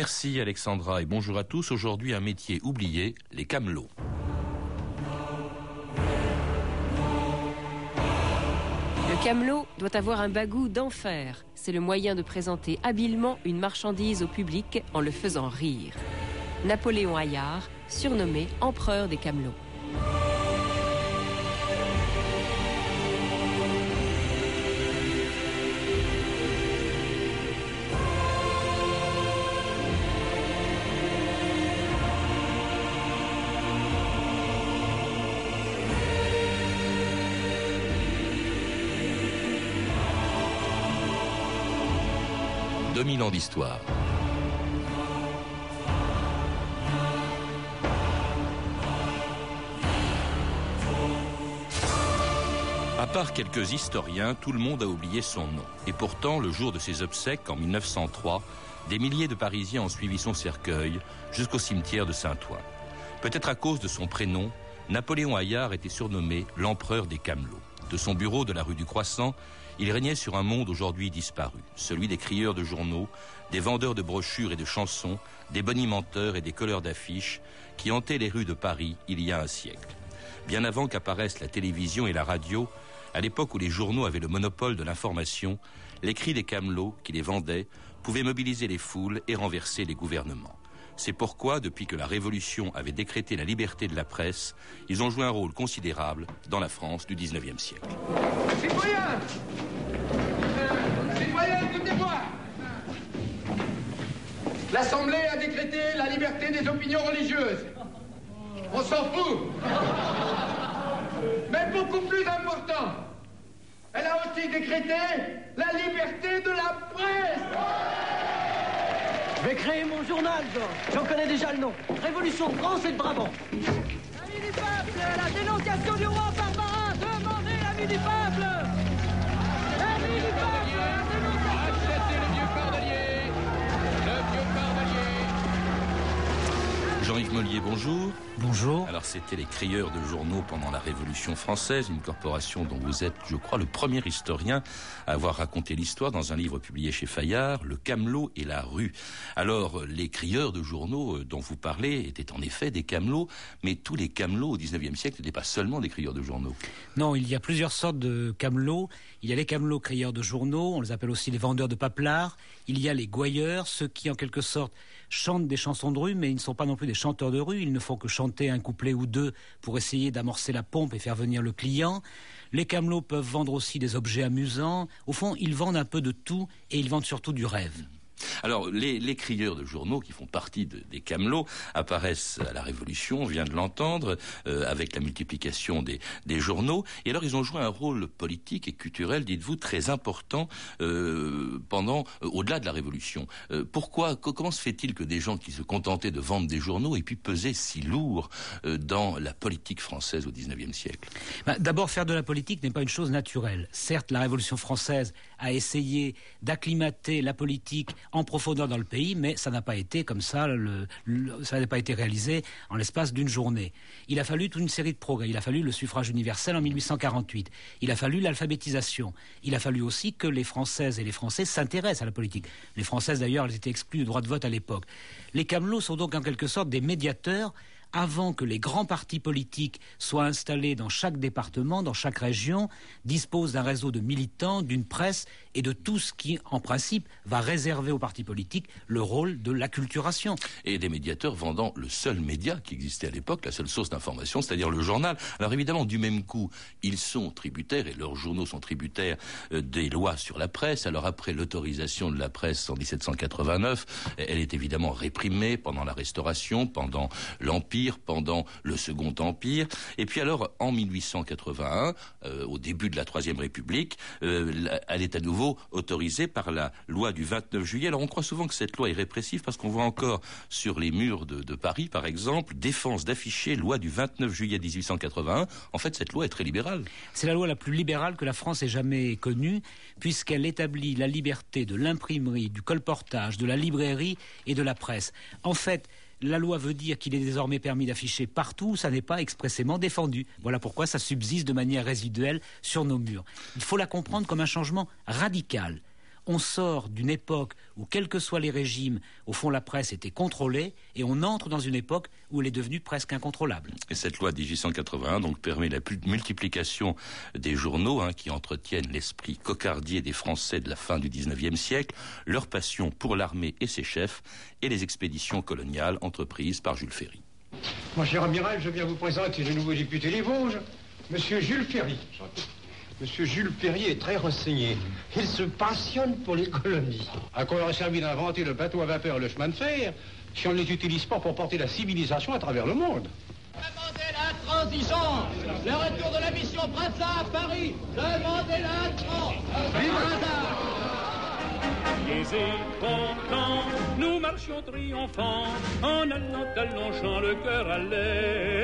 Merci Alexandra et bonjour à tous. Aujourd'hui un métier oublié, les camelots. Le camelot doit avoir un bagou d'enfer. C'est le moyen de présenter habilement une marchandise au public en le faisant rire. Napoléon Hayard, surnommé empereur des camelots. 2000 ans d'histoire. À part quelques historiens, tout le monde a oublié son nom. Et pourtant, le jour de ses obsèques, en 1903, des milliers de Parisiens ont suivi son cercueil jusqu'au cimetière de Saint-Ouen. Peut-être à cause de son prénom, Napoléon Hayard était surnommé l'empereur des Camelots. De son bureau de la rue du Croissant, il régnait sur un monde aujourd'hui disparu, celui des crieurs de journaux, des vendeurs de brochures et de chansons, des bonimenteurs et des colleurs d'affiches qui hantaient les rues de Paris il y a un siècle. Bien avant qu'apparaissent la télévision et la radio, à l'époque où les journaux avaient le monopole de l'information, les cris des camelots qui les vendaient pouvaient mobiliser les foules et renverser les gouvernements. C'est pourquoi, depuis que la Révolution avait décrété la liberté de la presse, ils ont joué un rôle considérable dans la France du XIXe siècle Citoyens, écoutez-moi L'Assemblée a décrété la liberté des opinions religieuses. On s'en fout Mais beaucoup plus important, elle a aussi décrété la liberté de la presse je vais créer mon journal, J'en connais déjà le nom. Révolution France et de Brabant. L'ami du peuple, la dénonciation du roi Barbara. Demandez l'ami du peuple. Jean-Yves Mollier, bonjour. Bonjour. Alors c'était les crieurs de journaux pendant la Révolution française, une corporation dont vous êtes, je crois, le premier historien à avoir raconté l'histoire dans un livre publié chez Fayard, Le Camelot et la rue. Alors les crieurs de journaux euh, dont vous parlez étaient en effet des camelots, mais tous les camelots au XIXe siècle n'étaient pas seulement des crieurs de journaux. Non, il y a plusieurs sortes de camelots. Il y a les camelots crieurs de journaux, on les appelle aussi les vendeurs de paplards. Il y a les gouailleurs, ceux qui en quelque sorte chantent des chansons de rue, mais ils ne sont pas non plus des chanteurs de rue, ils ne font que chanter un couplet ou deux pour essayer d'amorcer la pompe et faire venir le client. Les camelots peuvent vendre aussi des objets amusants. Au fond, ils vendent un peu de tout et ils vendent surtout du rêve. Alors, les, crieurs de journaux qui font partie des camelots apparaissent à la Révolution, on vient de l'entendre, euh, avec la multiplication des, journaux. Et alors, ils ont joué un rôle politique et culturel, dites-vous, très important euh, pendant, euh, au-delà de la Révolution. pourquoi, comment se fait-il que des gens qui se contentaient de vendre des journaux aient pu peser si lourd dans la politique française au XIXe siècle? Bah, D'abord, faire de la politique n'est pas une chose naturelle. Certes, la Révolution française a essayé d'acclimater la politique en profondeur dans le pays, mais ça n'a pas été comme ça, ça n'a pas été réalisé en l'espace d'une journée. Il a fallu toute une série de progrès. Il a fallu le suffrage universel en 1848. Il a fallu l'alphabétisation. Il a fallu aussi que les Françaises et les Français s'intéressent à la politique. Les Françaises, d'ailleurs, elles étaient exclues du droit de vote à l'époque. Les Camelots sont donc en quelque sorte des médiateurs avant que les grands partis politiques soient installés dans chaque département, dans chaque région, disposent d'un réseau de militants, d'une presse et de tout ce qui, en principe, va réserver aux partis politiques le rôle de l'acculturation. Et des médiateurs vendant le seul média qui existait à l'époque, la seule source d'information, c'est-à-dire le journal. Alors évidemment, du même coup, ils sont tributaires, et leurs journaux sont tributaires euh, des lois sur la presse. Alors après l'autorisation de la presse en 1789, elle est évidemment réprimée pendant la Restauration, pendant l'Empire, pendant le Second Empire. Et puis alors, en 1881, euh, au début de la Troisième République, euh, elle est à nouveau autorisée par la loi du 29 juillet. Alors on croit souvent que cette loi est répressive parce qu'on voit encore sur les murs de, de Paris, par exemple, défense d'afficher loi du 29 juillet 1881. En fait, cette loi est très libérale. C'est la loi la plus libérale que la France ait jamais connue, puisqu'elle établit la liberté de l'imprimerie, du colportage, de la librairie et de la presse. En fait, la loi veut dire qu'il est désormais permis d'afficher partout, ça n'est pas expressément défendu. Voilà pourquoi ça subsiste de manière résiduelle sur nos murs. Il faut la comprendre comme un changement radical on sort d'une époque où, quels que soient les régimes, au fond, la presse était contrôlée, et on entre dans une époque où elle est devenue presque incontrôlable. Et cette loi de 1881 donc permet la multiplication des journaux hein, qui entretiennent l'esprit cocardier des Français de la fin du XIXe siècle, leur passion pour l'armée et ses chefs, et les expéditions coloniales entreprises par Jules Ferry. Mon cher amiral, je viens vous présenter le nouveau député des Vosges, Monsieur Jules Ferry. Monsieur Jules Ferry est très renseigné. Il se passionne pour les colonies. À quoi aurait servi d'inventer le bateau à vapeur et le chemin de fer si on ne les utilise pas pour porter la civilisation à travers le monde Demandez la transition Le retour de la mission Brazza à Paris Demandez la transition Vive et contents, nous marchions triomphants, en allant à Longchamp le cœur à l'aise,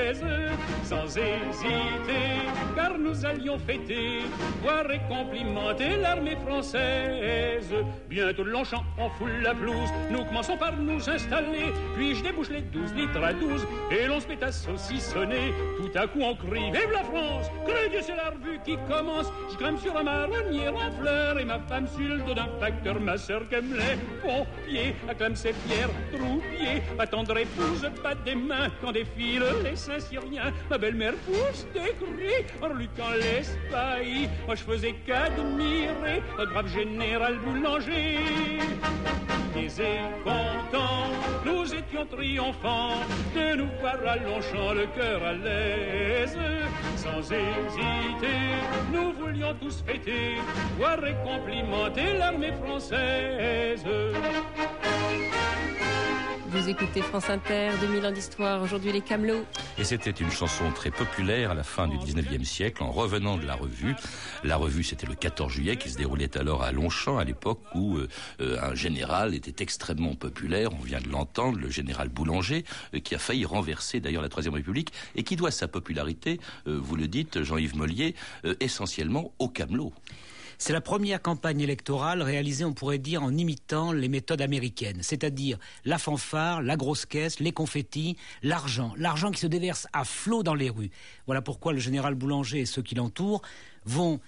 sans hésiter, car nous allions fêter, voir et complimenter l'armée française. Bientôt Longchamp, on foule la blouse, nous commençons par nous installer, puis je débouche les douze litres à douze, et l'on se met à saucissonner. Tout à coup on crie, vive la France, que Dieu c'est la revue qui commence, je grimpe sur un marronnier en fleurs, et ma femme sur le d'un facteur, ma sœur comme les pompiers, acclame ses fiers troupiers. Ma tendre épouse bat des mains quand défilent les saints syriens. Ma belle-mère pousse des cris en reluquant les spahis. Moi je faisais qu'admirer notre brave général boulanger. Des contents, nous étions triomphants de nous voir à Longchamp le cœur à l'aise. Sans hésiter, nous voulions tous fêter, voir et complimenter l'armée française. Vous écoutez France Inter, 2000 ans d'histoire, aujourd'hui les Camelots. Et c'était une chanson très populaire à la fin du 19e siècle, en revenant de la revue. La revue, c'était le 14 juillet, qui se déroulait alors à Longchamp, à l'époque où euh, euh, un général était extrêmement populaire, on vient de l'entendre, le général Boulanger, euh, qui a failli renverser d'ailleurs la Troisième République, et qui doit sa popularité, vous le dites, Jean-Yves Mollier, essentiellement aux Camelots. C'est la première campagne électorale réalisée, on pourrait dire, en imitant les méthodes américaines, c'est-à-dire la fanfare, la grosse caisse, les confettis, l'argent, l'argent qui se déverse à flot dans les rues. Voilà pourquoi le général Boulanger et ceux qui l'entourent vont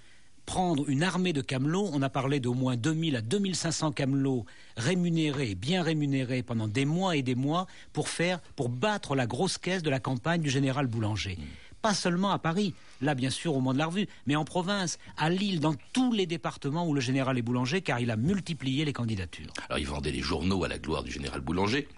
prendre une armée de camelots, on a parlé d'au moins 2000 à 2500 camelots rémunérés, bien rémunérés pendant des mois et des mois pour faire, pour battre la grosse caisse de la campagne du général Boulanger. Mmh pas seulement à Paris, là bien sûr au Mont de la Revue, mais en province, à Lille, dans tous les départements où le général est boulanger, car il a multiplié les candidatures. Alors il vendait les journaux à la gloire du général Boulanger,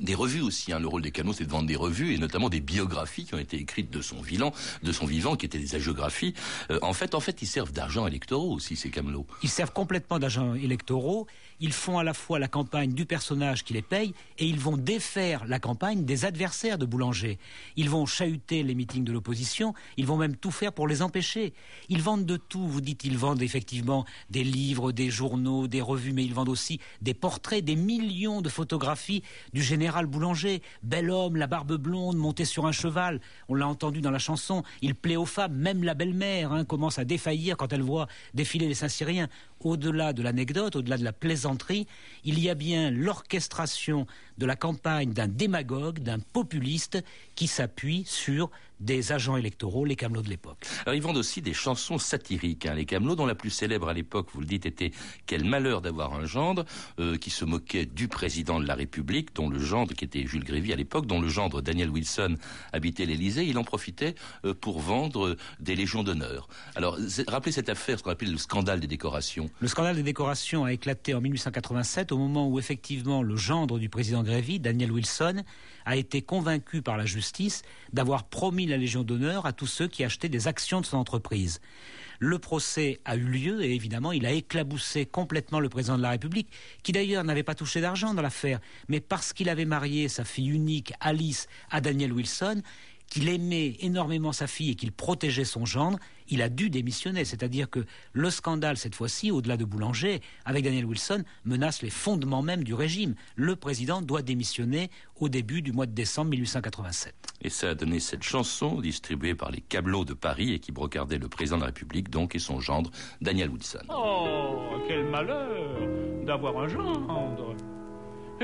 des revues aussi. Hein. Le rôle des canaux, c'est de vendre des revues et notamment des biographies qui ont été écrites de son vivant, de son vivant, qui étaient des hagiographies. Euh, en fait, en fait, ils servent d'argent électoraux aussi ces camelots. Ils servent complètement d'argent électoraux. Ils font à la fois la campagne du personnage qui les paye et ils vont défaire la campagne des adversaires de Boulanger. Ils vont chahuter les meetings de l'opposition. Ils vont même tout faire pour les empêcher. Ils vendent de tout. Vous dites, ils vendent effectivement des livres, des journaux, des revues, mais ils vendent aussi des portraits, des millions de photographies du général Boulanger, bel homme, la barbe blonde, monté sur un cheval. On l'a entendu dans la chanson. Il plaît aux femmes, même la belle-mère hein, commence à défaillir quand elle voit défiler les Saint-Syriens. Au-delà de l'anecdote, au-delà de la plaisanterie, il y a bien l'orchestration de la campagne d'un démagogue, d'un populiste qui s'appuie sur des agents électoraux, les camelots de l'époque. Alors ils vendent aussi des chansons satiriques. Hein. Les camelots, dont la plus célèbre à l'époque, vous le dites, était Quel malheur d'avoir un gendre, euh, qui se moquait du président de la République, dont le gendre, qui était Jules Grévy à l'époque, dont le gendre Daniel Wilson habitait l'Élysée. Il en profitait euh, pour vendre des légions d'honneur. Alors rappelez cette affaire, ce qu'on appelle le scandale des décorations. Le scandale des décorations a éclaté en 1887, au moment où effectivement le gendre du président Daniel Wilson, a été convaincu par la justice d'avoir promis la Légion d'honneur à tous ceux qui achetaient des actions de son entreprise. Le procès a eu lieu et évidemment il a éclaboussé complètement le président de la République, qui d'ailleurs n'avait pas touché d'argent dans l'affaire, mais parce qu'il avait marié sa fille unique, Alice, à Daniel Wilson, qu'il aimait énormément sa fille et qu'il protégeait son gendre, il a dû démissionner. C'est-à-dire que le scandale, cette fois-ci, au-delà de Boulanger, avec Daniel Wilson, menace les fondements même du régime. Le président doit démissionner au début du mois de décembre 1887. Et ça a donné cette chanson distribuée par les Cablots de Paris et qui brocardait le président de la République, donc, et son gendre, Daniel Wilson. Oh, quel malheur d'avoir un gendre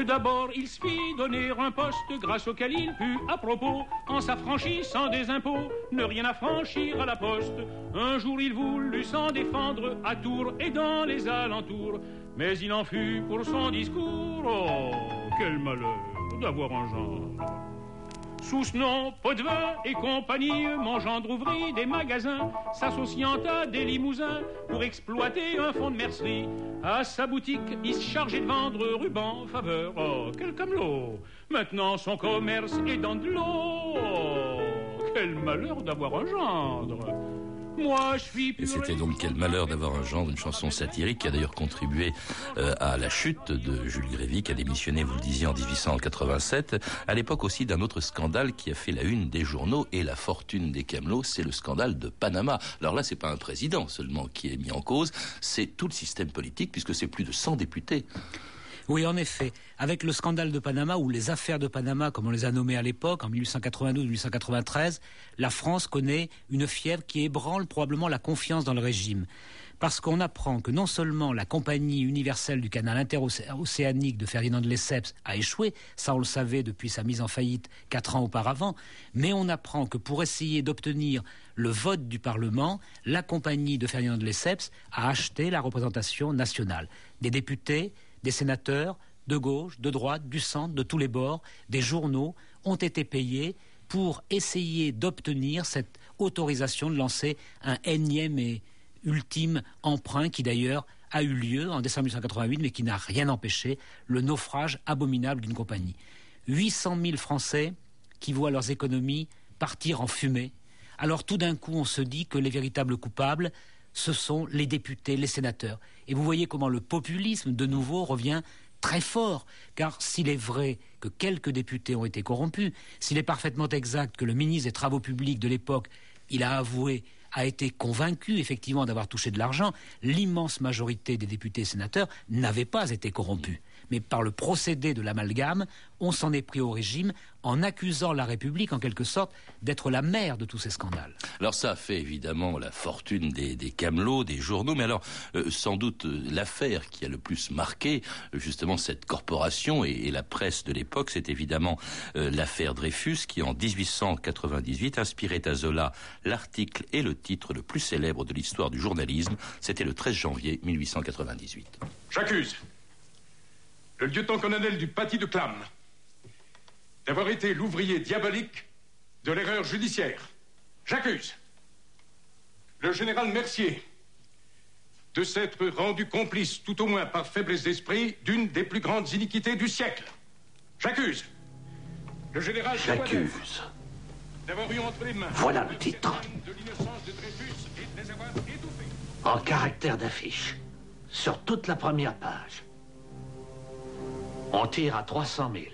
D'abord, il se fit donner un poste grâce auquel il put, à propos, en s'affranchissant des impôts, ne rien affranchir à la poste. Un jour, il voulut s'en défendre à Tours et dans les alentours. Mais il en fut pour son discours, oh, quel malheur d'avoir un genre. Sous ce nom, pot de vin et compagnie, mon gendre ouvrit des magasins, s'associant à des limousins pour exploiter un fonds de mercerie. À sa boutique, il se chargeait de vendre rubans, faveur, oh, quel camelot. Maintenant, son commerce est dans de l'eau. Oh, quel malheur d'avoir un gendre. Moi, je suis Et c'était donc quel malheur d'avoir un genre, une chanson satirique qui a d'ailleurs contribué euh, à la chute de Jules Grévy, qui a démissionné, vous le disiez, en 1887, à l'époque aussi d'un autre scandale qui a fait la une des journaux et la fortune des camelots, c'est le scandale de Panama. Alors là, c'est pas un président seulement qui est mis en cause, c'est tout le système politique, puisque c'est plus de 100 députés. Oui, en effet. Avec le scandale de Panama ou les affaires de Panama, comme on les a nommées à l'époque, en 1892-1893, la France connaît une fièvre qui ébranle probablement la confiance dans le régime. Parce qu'on apprend que non seulement la compagnie universelle du canal interocéanique de Ferdinand de Lesseps a échoué, ça on le savait depuis sa mise en faillite quatre ans auparavant, mais on apprend que pour essayer d'obtenir le vote du Parlement, la compagnie de Ferdinand de Lesseps a acheté la représentation nationale. Des députés, des sénateurs de gauche, de droite, du centre, de tous les bords, des journaux ont été payés pour essayer d'obtenir cette autorisation de lancer un énième et ultime emprunt qui d'ailleurs a eu lieu en décembre 1988 mais qui n'a rien empêché le naufrage abominable d'une compagnie. 800 000 Français qui voient leurs économies partir en fumée. Alors tout d'un coup on se dit que les véritables coupables ce sont les députés, les sénateurs. Et vous voyez comment le populisme, de nouveau, revient très fort, car s'il est vrai que quelques députés ont été corrompus, s'il est parfaitement exact que le ministre des Travaux publics de l'époque, il a avoué, a été convaincu effectivement d'avoir touché de l'argent, l'immense majorité des députés et sénateurs n'avaient pas été corrompus mais par le procédé de l'amalgame, on s'en est pris au régime en accusant la République, en quelque sorte, d'être la mère de tous ces scandales. Alors ça a fait évidemment la fortune des, des camelots, des journaux, mais alors euh, sans doute euh, l'affaire qui a le plus marqué euh, justement cette corporation et, et la presse de l'époque, c'est évidemment l'affaire Dreyfus qui en 1898 inspirait à Zola l'article et le titre le plus célèbre de l'histoire du journalisme. C'était le 13 janvier 1898. J'accuse le lieutenant-colonel du Paty de Clam, d'avoir été l'ouvrier diabolique de l'erreur judiciaire. J'accuse le général Mercier de s'être rendu complice, tout au moins par faiblesse d'esprit, d'une des plus grandes iniquités du siècle. J'accuse le général J'accuse. D'avoir eu entre les mains voilà le titre. En caractère d'affiche, sur toute la première page. On tire à 300 000.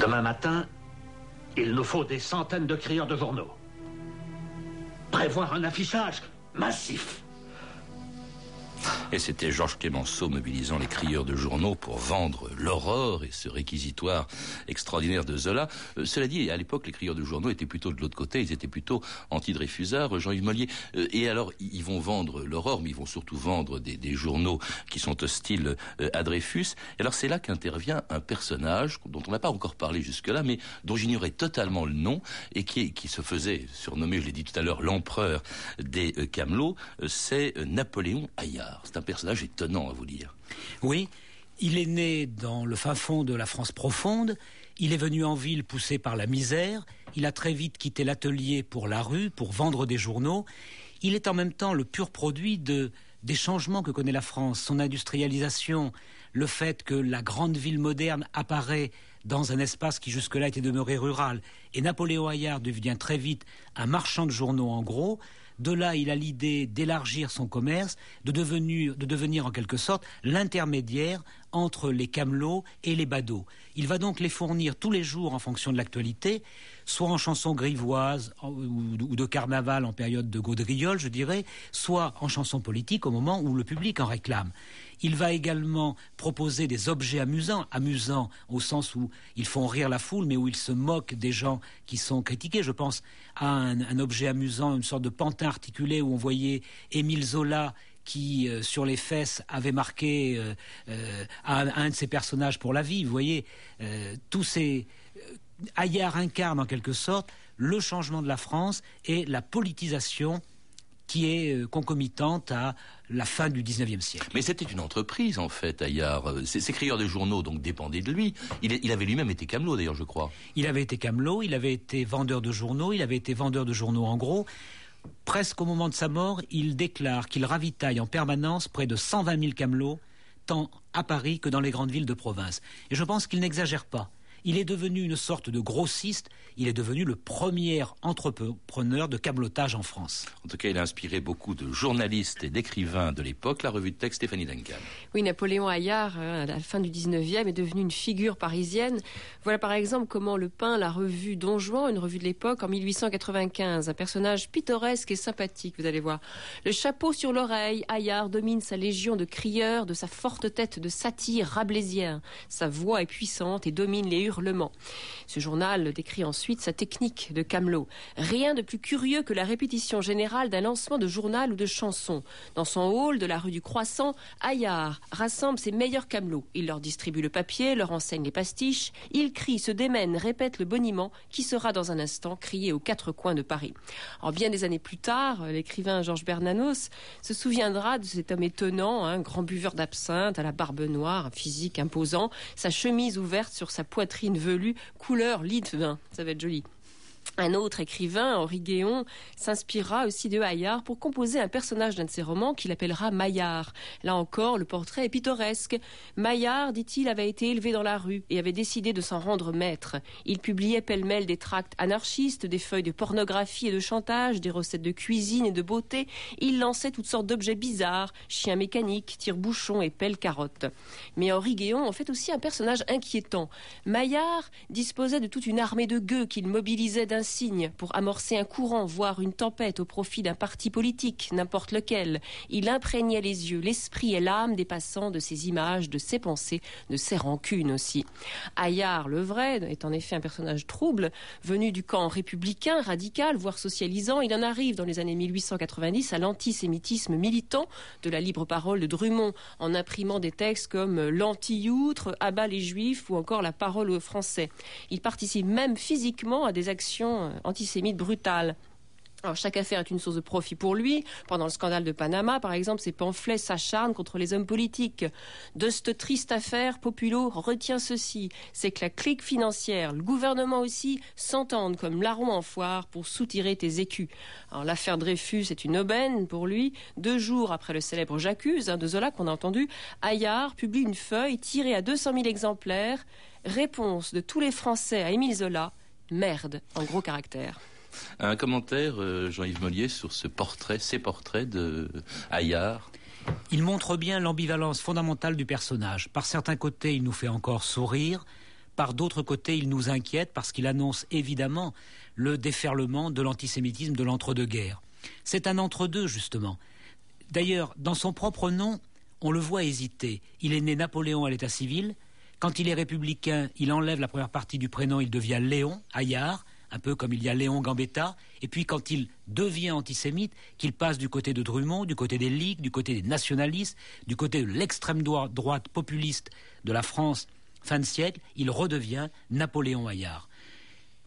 Demain matin, il nous faut des centaines de crieurs de journaux. Prévoir un affichage massif. Et c'était Georges Clémenceau mobilisant les crieurs de journaux pour vendre l'aurore et ce réquisitoire extraordinaire de Zola. Euh, cela dit, à l'époque, les crieurs de journaux étaient plutôt de l'autre côté, ils étaient plutôt anti-Dreyfusards, Jean-Yves Mollier. Euh, et alors, ils vont vendre l'aurore, mais ils vont surtout vendre des, journaux qui sont hostiles euh, à Dreyfus. Et alors, c'est là qu'intervient un personnage dont on n'a pas encore parlé jusque-là, mais dont j'ignorais totalement le nom et qui, se faisait surnommer, je l'ai dit tout à l'heure, l'empereur des Camelots. C'est Napoléon C'est un personnage étonnant à vous dire. Oui, il est né dans le fin fond de la France profonde. Il est venu en ville poussé par la misère. Il a très vite quitté l'atelier pour la rue, pour vendre des journaux. Il est en même temps le pur produit de, des changements que connaît la France, son industrialisation, le fait que la grande ville moderne apparaît dans un espace qui jusque-là était demeuré rural. Et Napoléon Hayard devient très vite un marchand de journaux en gros. De là, il a l'idée d'élargir son commerce, de devenir, de devenir en quelque sorte l'intermédiaire entre les camelots et les badauds. Il va donc les fournir tous les jours en fonction de l'actualité, soit en chansons grivoises ou de carnaval en période de gaudriole, je dirais, soit en chansons politiques au moment où le public en réclame. Il va également proposer des objets amusants, amusants au sens où ils font rire la foule, mais où ils se moquent des gens qui sont critiqués. Je pense à un, objet amusant, une sorte de pantin articulé où on voyait Émile Zola qui, euh, sur les fesses, avait marqué euh, euh, un, de ses personnages pour la vie. Vous voyez, tous ces... Hayard incarne en quelque sorte le changement de la France et la politisation qui est concomitante à la fin du 19e siècle. Mais c'était une entreprise, en fait, ces, ces crieurs de journaux, donc, dépendaient de lui. Il, il avait lui-même été camelot, d'ailleurs, je crois. Il avait été camelot, il avait été vendeur de journaux, il avait été vendeur de journaux en gros. Presque au moment de sa mort, il déclare qu'il ravitaille en permanence près de 120 000 camelots, tant à Paris que dans les grandes villes de province. Et je pense qu'il n'exagère pas. Il est devenu une sorte de grossiste. Il est devenu le premier entrepreneur de câblotage en France. En tout cas, il a inspiré beaucoup de journalistes et d'écrivains de l'époque. La revue de texte Stéphanie Duncan. Oui, Napoléon Hayard, hein, à la fin du 19e, est devenu une figure parisienne. Voilà par exemple comment le peint la revue Don Juan, une revue de l'époque, en 1895. Un personnage pittoresque et sympathique, vous allez voir. Le chapeau sur l'oreille, Hayard domine sa légion de crieurs, de sa forte tête de satire rabelaisien. Sa voix est puissante et domine les hurlements. Ce journal décrit ensuite sa technique de camelot. Rien de plus curieux que la répétition générale d'un lancement de journal ou de chanson. Dans son hall de la rue du Croissant, Hayard rassemble ses meilleurs camelots. Il leur distribue le papier, leur enseigne les pastiches. Il crie, se démène, répète le boniment qui sera dans un instant crié aux quatre coins de Paris. En bien des années plus tard, l'écrivain Georges Bernanos se souviendra de cet homme étonnant, un grand buveur d'absinthe, à la barbe noire, un physique imposant, sa chemise ouverte sur sa poitrine velue, couleur lit de vin. Ça va être joli. Un autre écrivain, Henri Guéon, s'inspirera aussi de Hayard pour composer un personnage d'un de ses romans qu'il appellera Maillard. Là encore, le portrait est pittoresque. Maillard, dit-il, avait été élevé dans la rue et avait décidé de s'en rendre maître. Il publiait pêle-mêle des tracts anarchistes, des feuilles de pornographie et de chantage, des recettes de cuisine et de beauté. Il lançait toutes sortes d'objets bizarres, chiens mécaniques, tire-bouchons et pelle-carottes. Mais Henri Guéon en fait aussi un personnage inquiétant. Maillard disposait de toute une armée de gueux qu'il mobilisait d'un signe pour amorcer un courant, voire une tempête au profit d'un parti politique, n'importe lequel. Il imprégnait les yeux, l'esprit et l'âme des passants de ses images, de ses pensées, de ses rancunes aussi. Hayard, le vrai, est en effet un personnage trouble, venu du camp républicain, radical, voire socialisant. Il en arrive dans les années 1890 à l'antisémitisme militant de la libre parole de Drummond, en imprimant des textes comme l'anti-outre, abat les juifs ou encore la parole aux Français. Il participe même physiquement à des actions antisémites brutales. Alors, chaque affaire est une source de profit pour lui. Pendant le scandale de Panama, par exemple, ses pamphlets s'acharnent contre les hommes politiques. De cette triste affaire, Populo retient ceci. C'est que la clique financière, le gouvernement aussi, s'entendent comme larrons en foire pour soutirer tes écus. L'affaire Dreyfus est une aubaine pour lui. Deux jours après le célèbre J'accuse hein, de Zola qu'on a entendu, Hayard publie une feuille tirée à 200 000 exemplaires. Réponse de tous les Français à Émile Zola. Merde, en gros caractère. Un commentaire, euh, Jean-Yves Mollier, sur ce portrait, ces portraits de Hayard Il montre bien l'ambivalence fondamentale du personnage. Par certains côtés, il nous fait encore sourire. Par d'autres côtés, il nous inquiète parce qu'il annonce évidemment le déferlement de l'antisémitisme de l'entre-deux-guerres. C'est un entre-deux, justement. D'ailleurs, dans son propre nom, on le voit hésiter. Il est né Napoléon à l'état civil, quand il est républicain, il enlève la première partie du prénom, il devient Léon, Hayard, un peu comme il y a Léon Gambetta. Et puis quand il devient antisémite, qu'il passe du côté de Drummond, du côté des ligues, du côté des nationalistes, du côté de l'extrême droite populiste de la France fin de siècle, il redevient Napoléon Hayard.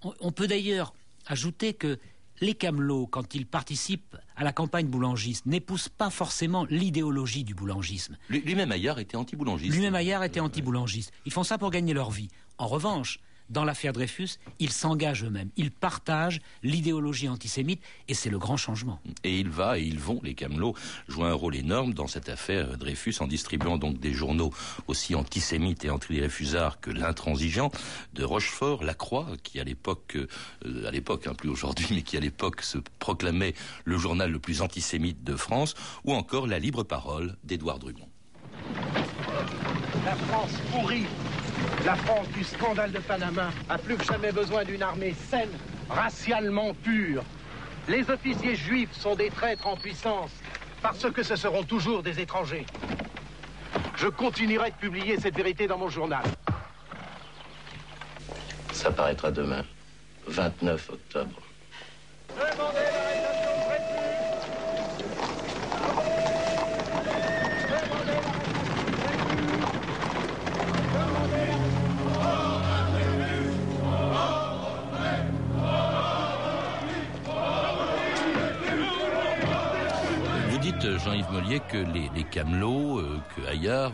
On peut d'ailleurs ajouter que les camelots, quand ils participent à la campagne boulangiste, n'épousent pas forcément l'idéologie du boulangisme. Lui-même Ayard était anti-boulangiste. Lui-même était anti-boulangiste. Ils font ça pour gagner leur vie. En revanche, dans l'affaire Dreyfus, ils s'engagent eux-mêmes. Ils partagent l'idéologie antisémite et c'est le grand changement. Et il va et ils vont, les Camelots, jouer un rôle énorme dans cette affaire Dreyfus en distribuant donc des journaux aussi antisémites et anti-Dreyfusards que l'intransigeant de Rochefort, La Croix, qui à l'époque, euh, à l'époque, hein, plus aujourd'hui, mais qui à l'époque se proclamait le journal le plus antisémite de France, ou encore La Libre Parole d'Édouard Drummond. La France pourrit la France du scandale de Panama a plus que jamais besoin d'une armée saine, racialement pure. Les officiers juifs sont des traîtres en puissance, parce que ce seront toujours des étrangers. Je continuerai de publier cette vérité dans mon journal. Ça paraîtra demain, 29 octobre. Jean-Yves Mollier, que les, camelots, euh, que Hayard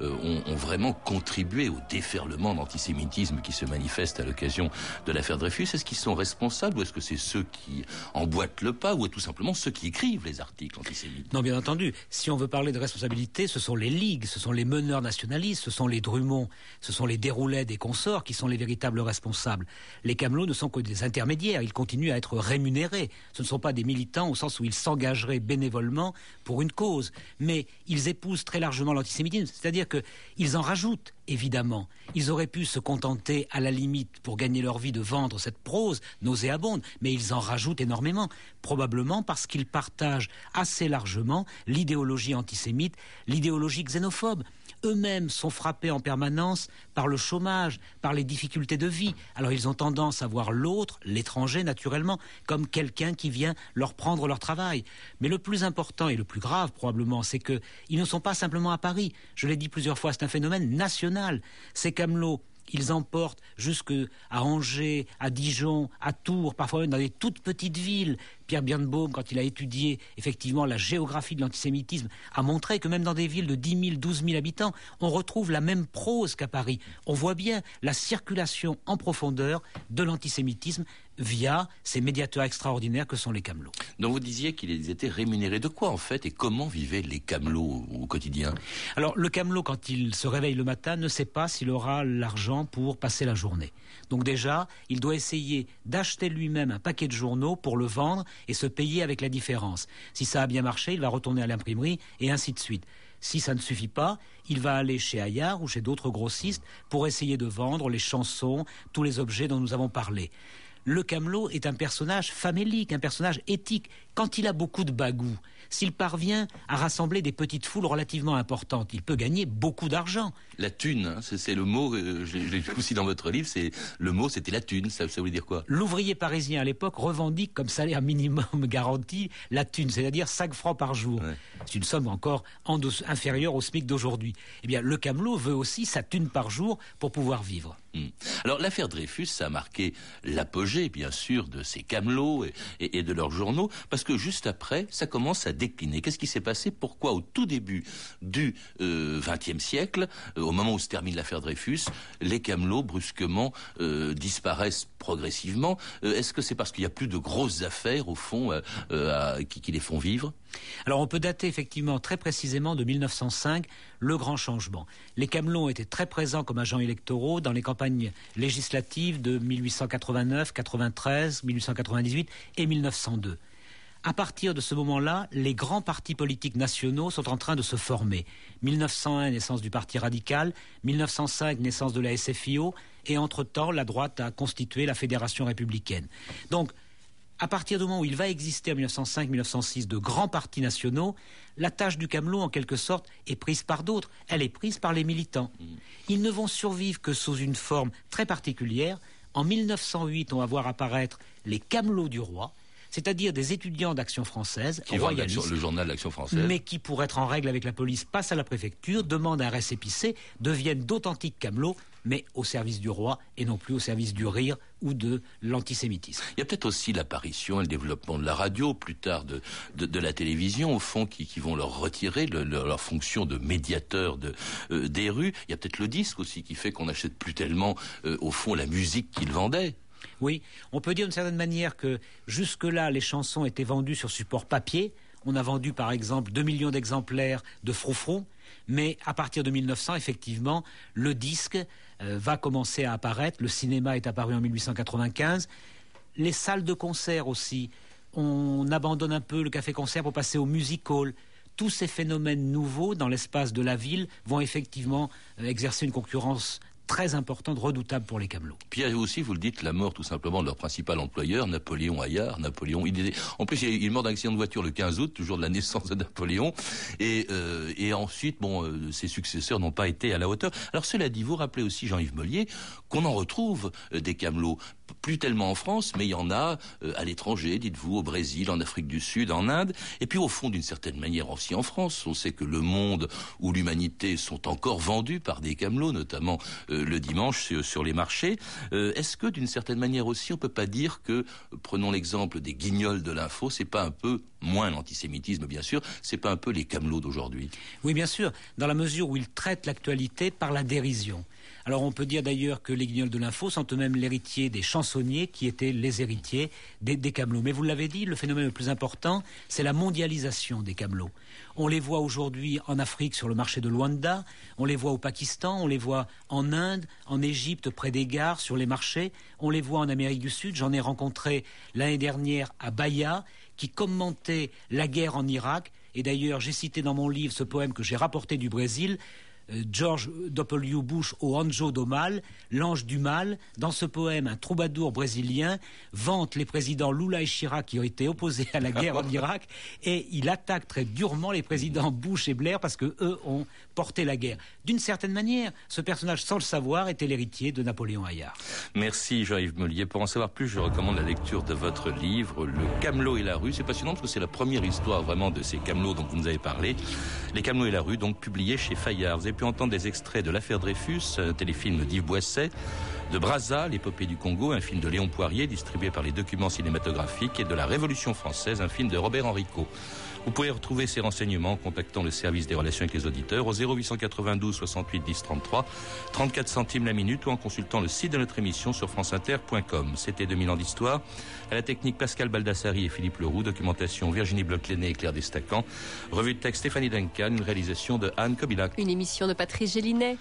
euh, ont, ont, vraiment contribué au déferlement d'antisémitisme qui se manifeste à l'occasion de l'affaire Dreyfus Est-ce qu'ils sont responsables ou est-ce que c'est ceux qui emboîtent le pas ou tout simplement ceux qui écrivent les articles antisémites? Non, bien entendu. Si on veut parler de responsabilité, ce sont les ligues, ce sont les meneurs nationalistes, ce sont les Drummond, ce sont les Déroulets des consorts qui sont les véritables responsables. Les camelots ne sont que des intermédiaires, ils continuent à être rémunérés. Ce ne sont pas des militants au sens où ils s'engageraient bénévolement pour une cause, mais ils épousent très largement l'antisémitisme, c'est-à-dire qu'ils en rajoutent, évidemment. Ils auraient pu se contenter, à la limite, pour gagner leur vie, de vendre cette prose nauséabonde, mais ils en rajoutent énormément, probablement parce qu'ils partagent assez largement l'idéologie antisémite, l'idéologie xénophobe eux-mêmes sont frappés en permanence par le chômage, par les difficultés de vie. Alors ils ont tendance à voir l'autre, l'étranger naturellement, comme quelqu'un qui vient leur prendre leur travail. Mais le plus important et le plus grave probablement, c'est qu'ils ne sont pas simplement à Paris. Je l'ai dit plusieurs fois, c'est un phénomène national. Ces camelots ils emportent jusque à Angers, à Dijon, à Tours, parfois même dans des toutes petites villes. Pierre Birnbaum, quand il a étudié effectivement la géographie de l'antisémitisme, a montré que même dans des villes de 10 000, 12 000 habitants, on retrouve la même prose qu'à Paris. On voit bien la circulation en profondeur de l'antisémitisme via ces médiateurs extraordinaires que sont les camelots. Donc vous disiez qu'ils étaient rémunérés de quoi en fait et comment vivaient les camelots au quotidien? Alors le camelot quand il se réveille le matin ne sait pas s'il aura l'argent pour passer la journée. Donc déjà, il doit essayer d'acheter lui-même un paquet de journaux pour le vendre et se payer avec la différence. Si ça a bien marché, il va retourner à l'imprimerie et ainsi de suite. Si ça ne suffit pas, il va aller chez Ayard ou chez d'autres grossistes pour essayer de vendre les chansons, tous les objets dont nous avons parlé. Le camelot est un personnage famélique, un personnage éthique. Quand il a beaucoup de bagou, s'il parvient à rassembler des petites foules relativement importantes, il peut gagner beaucoup d'argent. La thune, hein, c'est le mot, euh, je l'ai aussi dans votre livre, c'est le mot, c'était la thune. Ça, ça voulait dire quoi? L'ouvrier parisien à l'époque revendique comme salaire minimum garanti la thune, c'est-à-dire 5 francs par jour. C'est une somme encore inférieure au SMIC d'aujourd'hui. Eh bien, le camelot veut aussi sa thune par jour pour pouvoir vivre. Hmm. Alors l'affaire Dreyfus, ça a marqué l'apogée, bien sûr, de ces camelots et, et, de leurs journaux, parce que juste après, ça commence à décliner. Qu'est-ce qui s'est passé? Pourquoi au tout début du XXe euh, siècle, euh, au moment où se termine l'affaire Dreyfus, les camelots brusquement euh, disparaissent progressivement euh, Est-ce que c'est parce qu'il n'y a plus de grosses affaires, au fond, euh, qui, les font vivre? Alors on peut dater effectivement très précisément de 1905 le grand changement. Les Camelons étaient très présents comme agents électoraux dans les campagnes législatives de 1889, 93, 1898 et 1902. À partir de ce moment-là, les grands partis politiques nationaux sont en train de se former. 1901, naissance du Parti radical, 1905, naissance de la SFIO, et entre-temps, la droite a constitué la Fédération républicaine. Donc, à partir du moment où il va exister en 1905-1906 de grands partis nationaux, la tâche du camelot, en quelque sorte, est prise par d'autres. Elle est prise par les militants. Ils ne vont survivre que sous une forme très particulière. En 1908, on va voir apparaître les camelots du roi, c'est-à-dire des étudiants d'Action française, qui royalistes, le journal d'Action française, mais qui, pour être en règle avec la police, passent à la préfecture, demandent un récépissé, deviennent d'authentiques camelots, mais au service du roi et non plus au service du rire ou de l'antisémitisme. Il y a peut-être aussi l'apparition et le développement de la radio, plus tard de, de, de la télévision, au fond, qui, qui vont leur retirer le, le, leur fonction de médiateur de, euh, des rues. Il y a peut-être le disque aussi qui fait qu'on n'achète plus tellement, euh, au fond, la musique qu'ils vendaient. Oui, on peut dire d'une certaine manière que jusque-là, les chansons étaient vendues sur support papier. On a vendu par exemple 2 millions d'exemplaires de Froufrou, mais à partir de 1900, effectivement, le disque euh, va commencer à apparaître. Le cinéma est apparu en 1895. Les salles de concert aussi. On abandonne un peu le café-concert pour passer au music hall tous ces phénomènes nouveaux dans l'espace de la ville vont effectivement euh, exercer une concurrence très importante, redoutable pour les camelots. Puis il y a aussi, vous le dites, la mort tout simplement de leur principal employeur, Napoléon Hayard. Napoléon, en plus, il est mort d'un accident de voiture le 15 août, toujours de la naissance de Napoléon. Et, euh, ensuite, bon, euh, ses successeurs n'ont pas été à la hauteur. Alors cela dit, vous rappelez aussi, Jean-Yves Mollier, qu'on en retrouve euh, des camelots plus tellement en France, mais il y en a euh, à l'étranger, dites-vous, au Brésil, en Afrique du Sud, en Inde, et puis au fond, d'une certaine manière aussi en France. On sait que le monde ou l'humanité sont encore vendus par des camelots, notamment euh, le dimanche sur, les marchés. Euh, est-ce que d'une certaine manière aussi, on peut pas dire que, prenons l'exemple des guignols de l'info, c'est pas un peu moins l'antisémitisme, bien sûr, c'est pas un peu les camelots d'aujourd'hui? Oui, bien sûr, dans la mesure où ils traitent l'actualité par la dérision. Alors on peut dire d'ailleurs que les guignols de l'info sont eux-mêmes l'héritier des chansonniers qui étaient les héritiers des, camelots. Mais vous l'avez dit, le phénomène le plus important, c'est la mondialisation des camelots. On les voit aujourd'hui en Afrique sur le marché de Luanda, on les voit au Pakistan, on les voit en Inde, en Égypte près des gares, sur les marchés, on les voit en Amérique du Sud. J'en ai rencontré l'année dernière à Bahia qui commentait la guerre en Irak. Et d'ailleurs, j'ai cité dans mon livre ce poème que j'ai rapporté du Brésil, George W. Bush au Anjo do Mal, l'ange du mal. Dans ce poème, un troubadour brésilien vante les présidents Lula et Chirac qui ont été opposés à la guerre en Irak et il attaque très durement les présidents Bush et Blair parce que eux ont porté la guerre. D'une certaine manière, ce personnage, sans le savoir, était l'héritier de Napoléon Hayard. Merci Jean-Yves Mollier. Pour en savoir plus, je recommande la lecture de votre livre, Le Camelot et la rue. C'est passionnant parce que c'est la première histoire vraiment de ces camelots dont vous nous avez parlé. Les Camelots et la rue, donc publié chez Fayard. Vous pu entendre des extraits de L'affaire Dreyfus, un téléfilm d'Yves Boisset, de Brazza, l'épopée du Congo, un film de Léon Poirier distribué par les documents cinématographiques, et de La Révolution française, un film de Robert Enrico. Vous pouvez retrouver ces renseignements en contactant le service des relations avec les auditeurs au 0892 68 10 33, 34 centimes la minute ou en consultant le site de notre émission sur franceinter.com. C'était 2000 ans d'histoire. À la technique Pascal Baldassari et Philippe Leroux, documentation Virginie bloch et Claire Destacan, revue de texte Stéphanie Duncan, une réalisation de Anne Kobilac. Une émission de Patrice Gélinet.